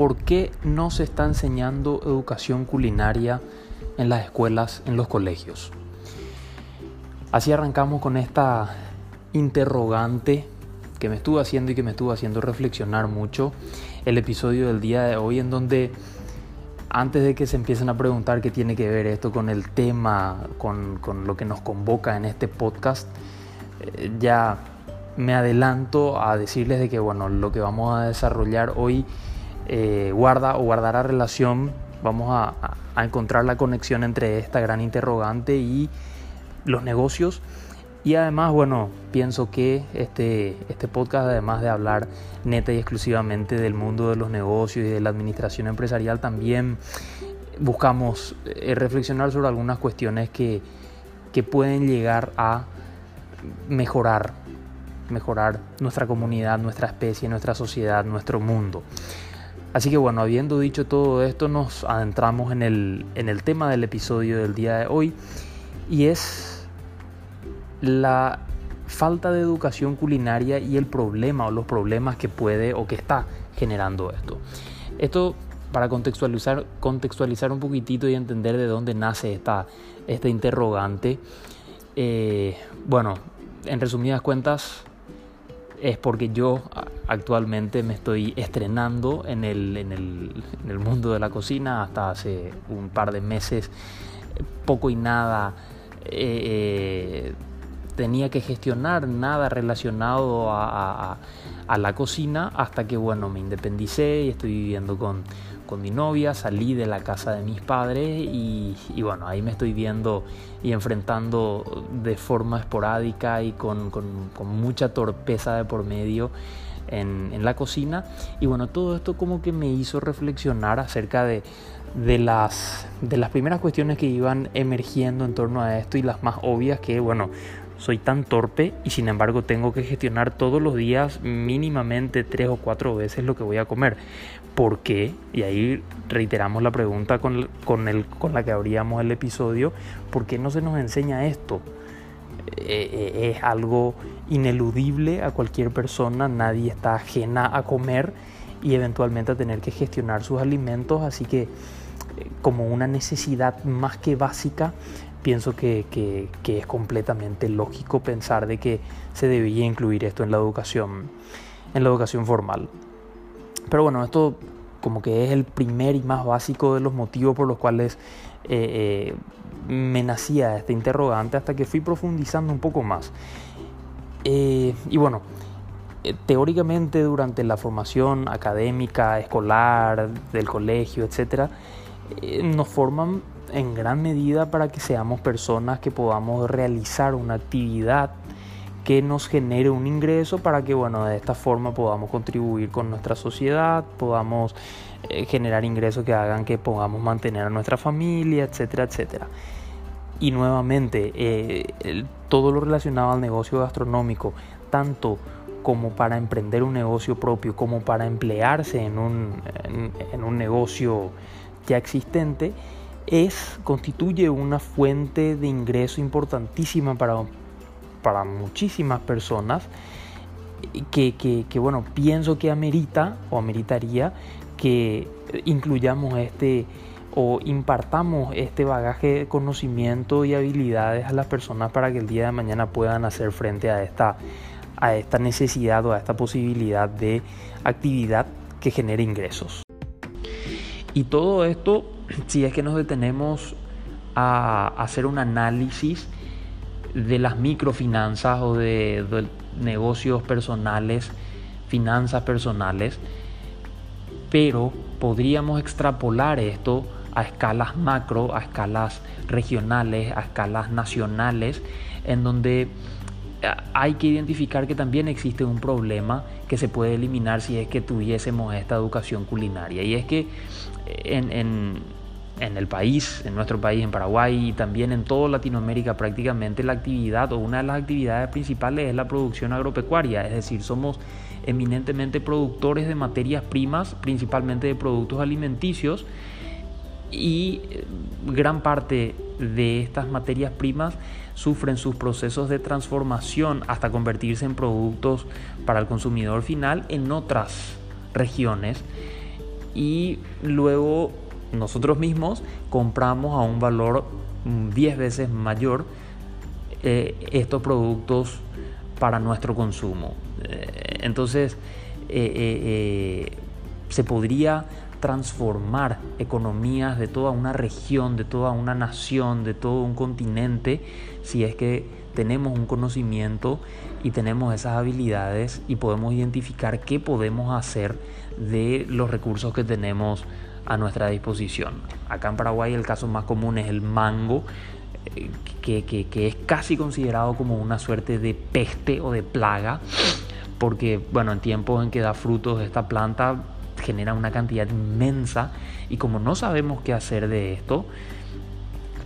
¿por qué no se está enseñando educación culinaria en las escuelas, en los colegios? Así arrancamos con esta interrogante que me estuvo haciendo y que me estuvo haciendo reflexionar mucho el episodio del día de hoy en donde antes de que se empiecen a preguntar qué tiene que ver esto con el tema, con, con lo que nos convoca en este podcast, eh, ya me adelanto a decirles de que bueno, lo que vamos a desarrollar hoy eh, guarda o guardará relación, vamos a, a, encontrar la conexión entre esta gran interrogante y los negocios. Y además, bueno, pienso que este, este podcast, además de hablar neta y exclusivamente del mundo de los negocios y de la administración empresarial, también buscamos eh, reflexionar sobre algunas cuestiones que, que pueden llegar a mejorar mejorar nuestra comunidad, nuestra especie, nuestra sociedad, nuestro mundo. Así que bueno, habiendo dicho todo esto, nos adentramos en el, en el tema del episodio del día de hoy y es la falta de educación culinaria y el problema o los problemas que puede o que está generando esto. Esto para contextualizar, contextualizar un poquitito y entender de dónde nace esta, esta interrogante. Eh, bueno, en resumidas cuentas, es porque yo actualmente me estoy estrenando en el, en el, en el mundo de la cocina hasta hace un par de meses, poco y nada. Eh, tenía que gestionar nada relacionado a, a, a, la cocina hasta que bueno me independicé y estoy viviendo con, con mi novia, salí de la casa de mis padres y, bueno, ahí me estoy viendo y enfrentando de forma esporádica y con, mucha torpeza de por medio en, la cocina. Y bueno, todo esto como que me hizo reflexionar acerca de las primeras cuestiones que iban emergiendo en torno a esto y las más obvias que, bueno, soy tan torpe y sin embargo tengo que gestionar todos los días mínimamente tres o cuatro veces lo que voy a comer. ¿Por qué? Y ahí reiteramos la pregunta con, con, el, con la que abríamos el episodio. ¿Por qué no se nos enseña esto? Eh, es algo ineludible a cualquier persona, nadie está ajena a comer y eventualmente a tener que gestionar sus alimentos, así que como una necesidad más que básica, pienso que, que, que, es completamente lógico pensar de que se debía incluir esto en la educación, en la educación formal. Pero bueno, esto como que es el primer y más básico de los motivos por los cuales eh, eh, me nacía este interrogante hasta que fui profundizando un poco más. Eh, y bueno, teóricamente durante la formación académica, escolar, del colegio, etc., nos forman en gran medida para que seamos personas que podamos realizar una actividad que nos genere un ingreso para que bueno de esta forma podamos contribuir con nuestra sociedad podamos eh, generar ingresos que hagan que podamos mantener a nuestra familia etcétera etcétera. Y nuevamente eh, todo lo relacionado al negocio gastronómico tanto como para emprender un negocio propio como para emplearse en un, en un negocio ya existente es, constituye una fuente de ingreso importantísima para, para muchísimas personas que, que, bueno, pienso que amerita o ameritaría que incluyamos este o impartamos este bagaje de conocimiento y habilidades a las personas para que el día de mañana puedan hacer frente a esta, a esta necesidad o a esta posibilidad de actividad que genere ingresos. Y todo esto, si es que nos detenemos a hacer un análisis de las microfinanzas o de, negocios personales, finanzas personales, pero podríamos extrapolar esto a escalas macro, a escalas regionales, a escalas nacionales, en donde hay que identificar que también existe un problema que se puede eliminar si es que tuviésemos esta educación culinaria. Y es que en, en, en, el país, en nuestro país, en Paraguay y también en toda Latinoamérica prácticamente la actividad o una de las actividades principales es la producción agropecuaria, es decir, somos eminentemente productores de materias primas, principalmente de productos alimenticios y gran parte de estas materias primas sufren sus procesos de transformación hasta convertirse en productos para el consumidor final en otras regiones. Y luego nosotros mismos compramos a un valor 10 veces mayor eh, estos productos para nuestro consumo. Eh, entonces, eh, se podría transformar economías de toda una región, de toda una nación, de todo un continente, si es que tenemos un conocimiento y tenemos esas habilidades y podemos identificar qué podemos hacer de los recursos que tenemos a nuestra disposición. Acá en Paraguay el caso más común es el mango, eh, que, es casi considerado como una suerte de peste o de plaga, porque bueno, en tiempos en que da frutos esta planta genera una cantidad inmensa y como no sabemos qué hacer de esto,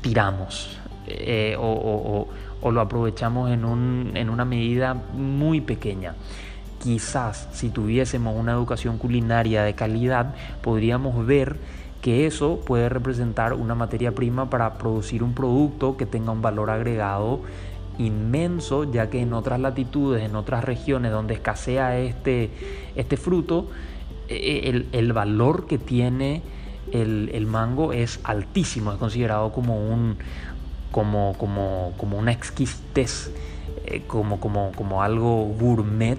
tiramos eh, o, lo aprovechamos en una medida muy pequeña. Quizás si tuviésemos una educación culinaria de calidad, podríamos ver que eso puede representar una materia prima para producir un producto que tenga un valor agregado inmenso, ya que en otras latitudes, en otras regiones donde escasea este, este fruto, e, el, valor que tiene el, mango es altísimo, es considerado como, un, como, como, como una exquisitez, eh, como, como, como algo gourmet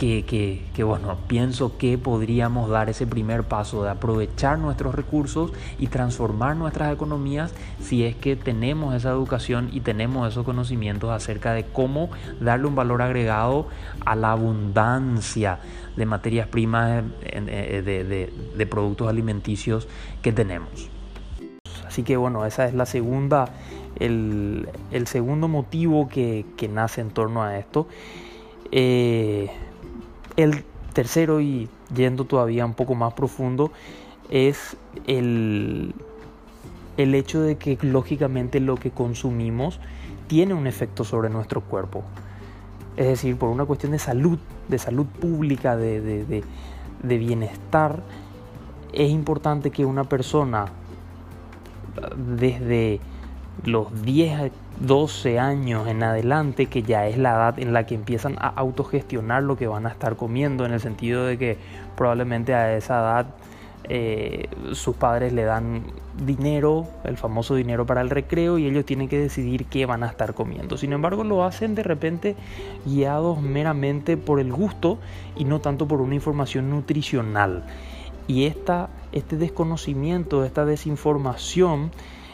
que, bueno, pienso que podríamos dar ese primer paso de aprovechar nuestros recursos y transformar nuestras economías si es que tenemos esa educación y tenemos esos conocimientos acerca de cómo darle un valor agregado a la abundancia de materias primas de, de, productos alimenticios que tenemos. Así que bueno, esa es la segunda, el, el segundo motivo que, que, nace en torno a esto. Eh, el tercero y yendo todavía un poco más profundo es el, el hecho de que lógicamente lo que consumimos tiene un efecto sobre nuestro cuerpo. Es decir, por una cuestión de salud, de salud pública, de, de, de bienestar, es importante que una persona desde los 10 12 años en adelante, que ya es la edad en la que empiezan a autogestionar lo que van a estar comiendo, en el sentido de que probablemente a esa edad eh, sus padres le dan dinero, el famoso dinero para el recreo, y ellos tienen que decidir qué van a estar comiendo. Sin embargo, lo hacen de repente guiados meramente por el gusto y no tanto por una información nutricional. Y esta, este desconocimiento, esta desinformación,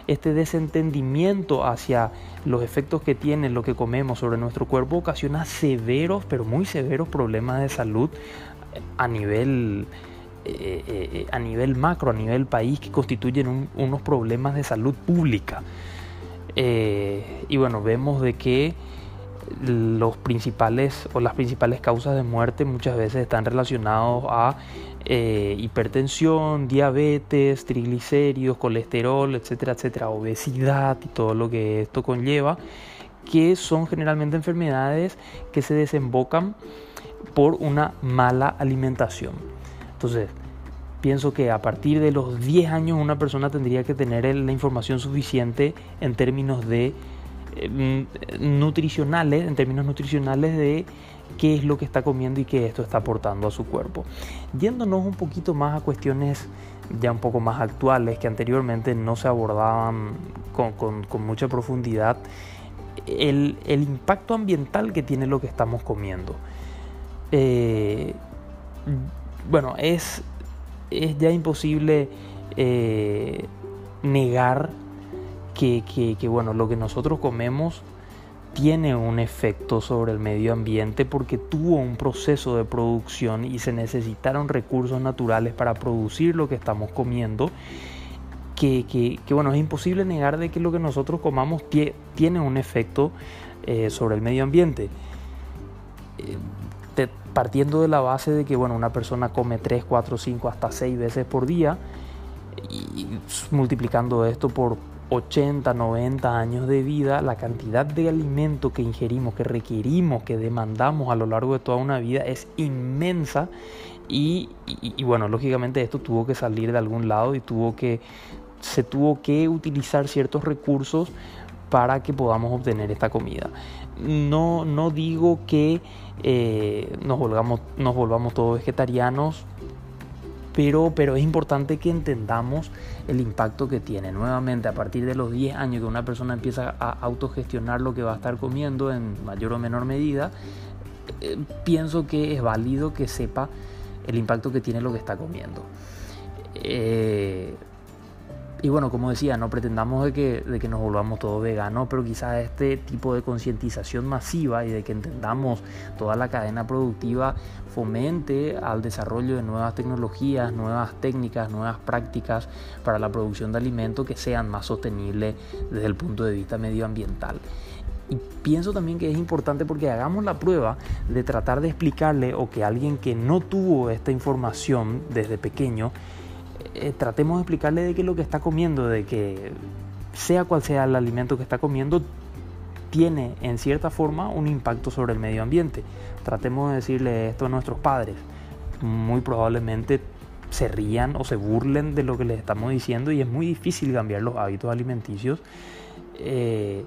este desentendimiento hacia los efectos que tiene lo que comemos sobre nuestro cuerpo ocasiona severos, pero muy severos problemas de salud a nivel, eh, eh, a nivel macro, a nivel país, que constituyen unos problemas de salud pública. Eh, y bueno, vemos de que los principales o las principales causas de muerte muchas veces están relacionados a eh, hipertensión, diabetes, triglicéridos, colesterol, etcétera, etcétera, obesidad y todo lo que esto conlleva, que son generalmente enfermedades que se desembocan por una mala alimentación. Entonces, pienso que a partir de los 10 años una persona tendría que tener la información suficiente en términos de nutricionales, en términos nutricionales de qué es lo que está comiendo y qué esto está aportando a su cuerpo. Yéndonos un poquito más a cuestiones ya un poco más actuales que anteriormente no se abordaban con, mucha profundidad, el, impacto ambiental que tiene lo que estamos comiendo. Eh, bueno, es, es ya imposible eh, negar que, que, bueno, lo que nosotros comemos tiene un efecto sobre el medio ambiente porque tuvo un proceso de producción y se necesitaron recursos naturales para producir lo que estamos comiendo. Que, que, bueno, es imposible negar de que lo que nosotros comamos tiene un efecto eh, sobre el medio ambiente. Eh, partiendo de la base de que bueno, una persona come 3, 4, 5, hasta 6 veces por día y multiplicando esto por, 80, 90 años de vida, la cantidad de alimento que ingerimos, que requerimos, que demandamos a lo largo de toda una vida es inmensa y, bueno, lógicamente esto tuvo que salir de algún lado y tuvo que, se tuvo que utilizar ciertos recursos para que podamos obtener esta comida. No, no digo que eh, nos, volvamos, nos volvamos todos vegetarianos, pero, pero es importante que entendamos el impacto que tiene. Nuevamente, a partir de los 10 años que una persona empieza a autogestionar lo que va a estar comiendo en mayor o menor medida, eh, pienso que es válido que sepa el impacto que tiene lo que está comiendo. Eh, y bueno, como decía, no pretendamos de que, de que nos volvamos todos veganos, pero quizás este tipo de concientización masiva y de que entendamos toda la cadena productiva fomente al desarrollo de nuevas tecnologías, nuevas técnicas, nuevas prácticas para la producción de alimentos que sean más sostenibles desde el punto de vista medioambiental. Y pienso también que es importante porque hagamos la prueba de tratar de explicarle o que alguien que no tuvo esta información desde pequeño, eh, tratemos de explicarle de que lo que está comiendo, de que sea cual sea el alimento que está comiendo, tiene en cierta forma un impacto sobre el medio ambiente. Tratemos de decirle esto a nuestros padres. Muy probablemente se rían o se burlen de lo que les estamos diciendo y es muy difícil cambiar los hábitos alimenticios. Eh,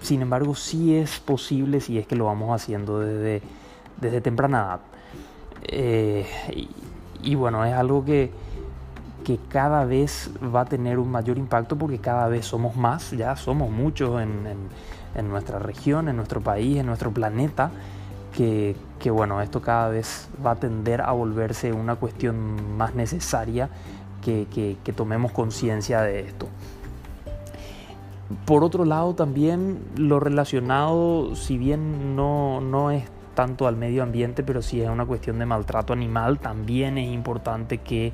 sin embargo, sí es posible si es que lo vamos haciendo desde, desde temprana edad. Eh, y, bueno, es algo que, que cada vez va a tener un mayor impacto porque cada vez somos más, ya somos muchos en, en, nuestra región, en nuestro país, en nuestro planeta, que, que, bueno, esto cada vez va a tender a volverse una cuestión más necesaria que, que, que tomemos conciencia de esto. Por otro lado, también lo relacionado, si bien no, no es tanto al medio ambiente, pero si es una cuestión de maltrato animal, también es importante que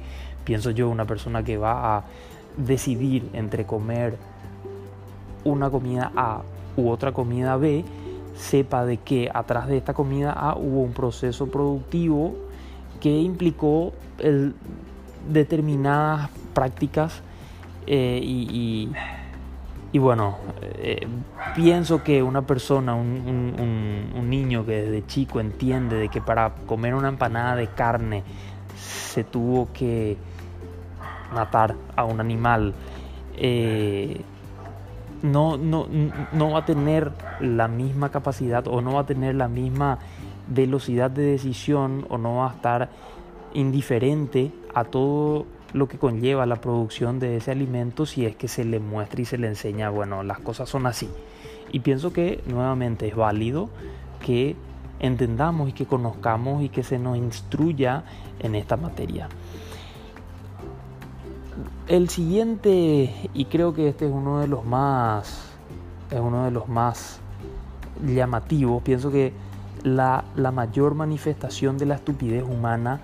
pienso yo, una persona que va a decidir entre comer una comida A u otra comida B, sepa de que atrás de esta comida A hubo un proceso productivo que implicó determinadas prácticas eh, y, bueno, eh, pienso que una persona, un, un, niño que desde chico entiende de que para comer una empanada de carne se tuvo que matar a un animal, eh, no, no, no va a tener la misma capacidad o no va a tener la misma velocidad de decisión o no va a estar indiferente a todo lo que conlleva la producción de ese alimento si es que se le muestra y se le enseña, bueno, las cosas son así. Y pienso que nuevamente es válido que entendamos y que conozcamos y que se nos instruya en esta materia. El siguiente, y creo que este es uno de los más, es uno de los más llamativos, pienso que la, mayor manifestación de la estupidez humana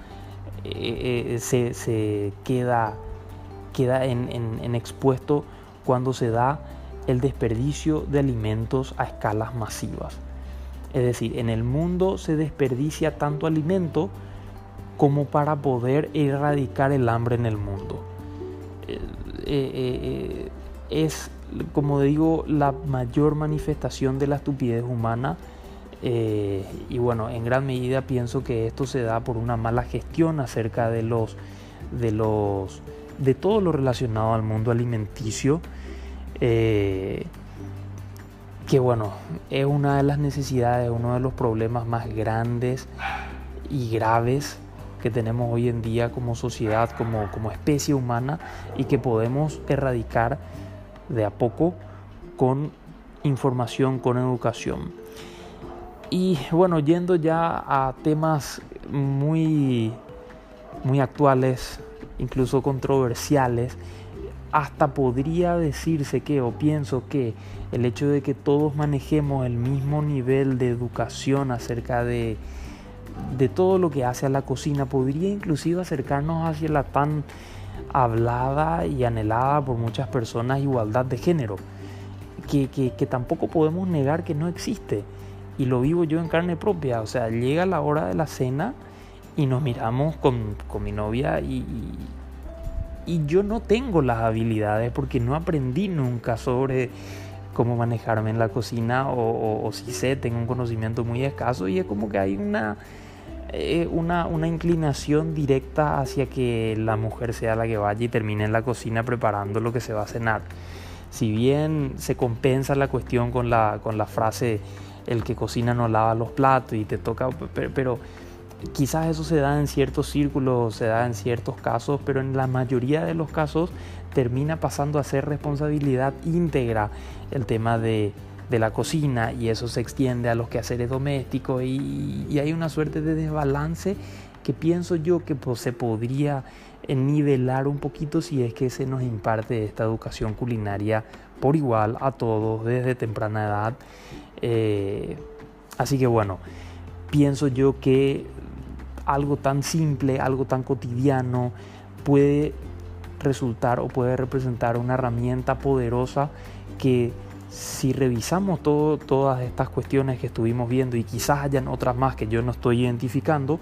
eh, eh, se, queda, queda en, expuesto cuando se da el desperdicio de alimentos a escalas masivas. Es decir, en el mundo se desperdicia tanto alimento como para poder erradicar el hambre en el mundo. Eh, eh, es, como digo, la mayor manifestación de la estupidez humana. Eh, y bueno, en gran medida pienso que esto se da por una mala gestión acerca de los de los de todo lo relacionado al mundo alimenticio. que bueno, es una de las necesidades, uno de los problemas más grandes y graves que tenemos hoy en día como sociedad, como, como especie humana y que podemos erradicar de a poco con información, con educación. Y bueno, yendo ya a temas muy, muy actuales, incluso controversiales, hasta podría decirse que, o pienso que, el hecho de que todos manejemos el mismo nivel de educación acerca de de todo lo que hace a la cocina, podría inclusive acercarnos hacia la tan hablada y anhelada por muchas personas igualdad de género, que, que, tampoco podemos negar que no existe. Y lo vivo yo en carne propia, o sea, llega la hora de la cena y nos miramos con, con mi novia y, y yo no tengo las habilidades porque no aprendí nunca sobre cómo manejarme en la cocina o, o, si sé, tengo un conocimiento muy escaso y es como que hay una eh, una, una, inclinación directa hacia que la mujer sea la que vaya y termine en la cocina preparando lo que se va a cenar. Si bien se compensa la cuestión con la, con la frase el que cocina no lava los platos y te toca, pero, quizás eso se da en ciertos círculos, se da en ciertos casos, pero en la mayoría de los casos termina pasando a ser responsabilidad íntegra el tema de, la cocina y eso se extiende a los quehaceres domésticos y, y hay una suerte de desbalance que pienso yo que pues, se podría nivelar un poquito si es que se nos imparte esta educación culinaria por igual a todos desde temprana edad. Eh, así que bueno, pienso yo que algo tan simple, algo tan cotidiano puede resultar o puede representar una herramienta poderosa que si revisamos todo, todas estas cuestiones que estuvimos viendo y quizás hayan otras más que yo no estoy identificando,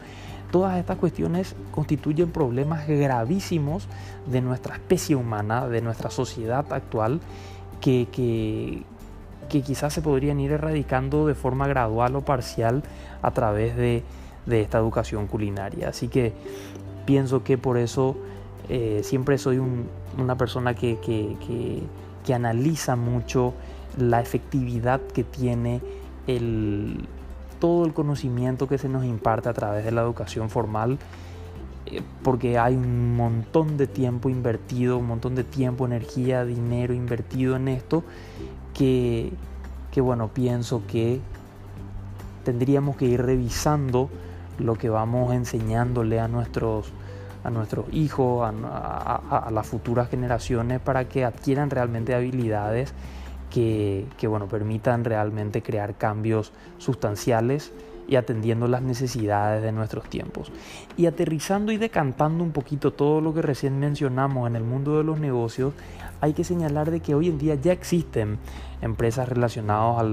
todas estas cuestiones constituyen problemas gravísimos de nuestra especie humana, de nuestra sociedad actual, que, que, quizás se podrían ir erradicando de forma gradual o parcial a través de, esta educación culinaria. Así que pienso que por eso eh, siempre soy una persona que, que analiza mucho la efectividad que tiene el, todo el conocimiento que se nos imparte a través de la educación formal, eh, porque hay un montón de tiempo invertido, un montón de tiempo, energía, dinero invertido en esto, que, que bueno, pienso que tendríamos que ir revisando lo que vamos enseñándole a nuestros, a nuestros hijos, a las futuras generaciones, para que adquieran realmente habilidades que, bueno, permitan realmente crear cambios sustanciales y atendiendo las necesidades de nuestros tiempos. Y aterrizando y decantando un poquito todo lo que recién mencionamos en el mundo de los negocios, hay que señalar de que hoy en día ya existen empresas relacionadas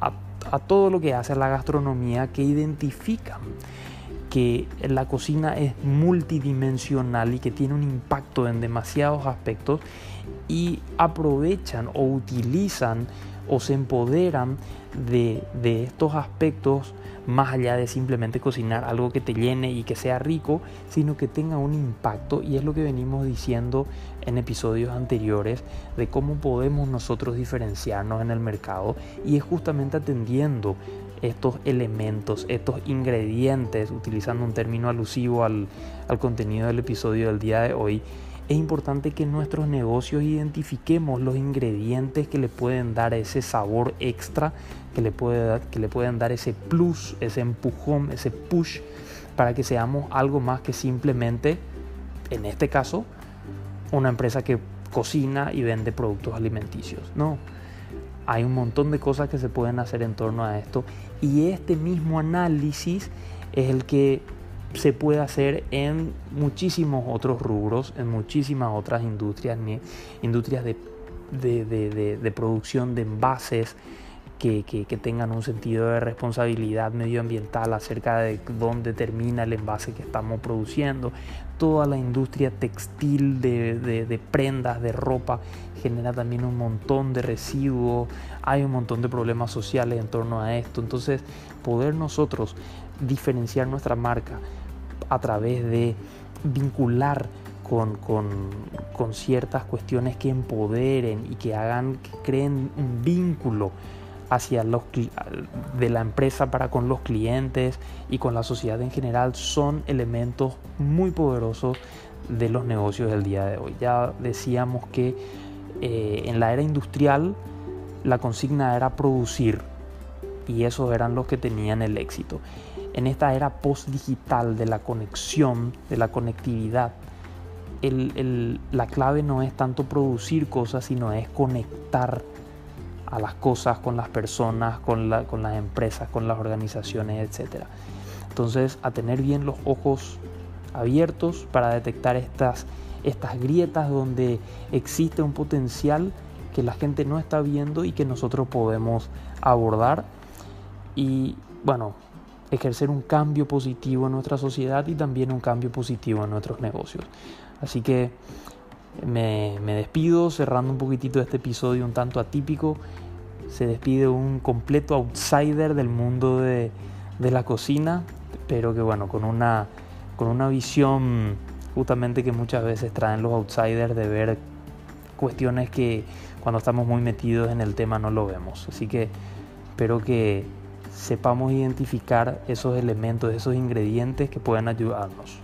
a, a todo lo que hace la gastronomía que identifican que la cocina es multidimensional y que tiene un impacto en demasiados aspectos y aprovechan o utilizan o se empoderan de, estos aspectos más allá de simplemente cocinar algo que te llene y que sea rico, sino que tenga un impacto. Y es lo que venimos diciendo en episodios anteriores de cómo podemos nosotros diferenciarnos en el mercado y es justamente atendiendo estos elementos, estos ingredientes, utilizando un término alusivo al, al contenido del episodio del día de hoy, es importante que en nuestros negocios identifiquemos los ingredientes que le pueden dar ese sabor extra, que le, puede que le pueden dar ese plus, ese empujón, ese push, para que seamos algo más que simplemente, en este caso, una empresa que cocina y vende productos alimenticios. No, hay un montón de cosas que se pueden hacer en torno a esto y este mismo análisis es el que se puede hacer en muchísimos otros rubros, en muchísimas otras industrias, industrias de, de, producción de envases que, tengan un sentido de responsabilidad medioambiental acerca de dónde termina el envase que estamos produciendo. Toda la industria textil de, prendas, de ropa, genera también un montón de residuos, hay un montón de problemas sociales en torno a esto. Entonces, poder nosotros diferenciar nuestra marca a través de vincular con, ciertas cuestiones que empoderen y que hagan, que creen un vínculo hacia los de la empresa para con los clientes y con la sociedad en general son elementos muy poderosos de los negocios del día de hoy. Ya decíamos que eh, en la era industrial la consigna era producir y esos eran los que tenían el éxito. En esta era post-digital de la conexión, de la conectividad, la clave no es tanto producir cosas, sino es conectar a las cosas con las personas, con, con las empresas, con las organizaciones, etc. Entonces, a tener bien los ojos abiertos para detectar estas, estas grietas donde existe un potencial que la gente no está viendo y que nosotros podemos abordar. Y bueno, ejercer un cambio positivo en nuestra sociedad y también un cambio positivo en nuestros negocios. Así que me, despido cerrando un poquitito este episodio un tanto atípico. Se despide un completo outsider del mundo de, la cocina, pero que bueno, con una, con una visión justamente que muchas veces traen los outsiders de ver cuestiones que cuando estamos muy metidos en el tema no lo vemos. Así que espero que sepamos identificar esos elementos, esos ingredientes que pueden ayudarnos.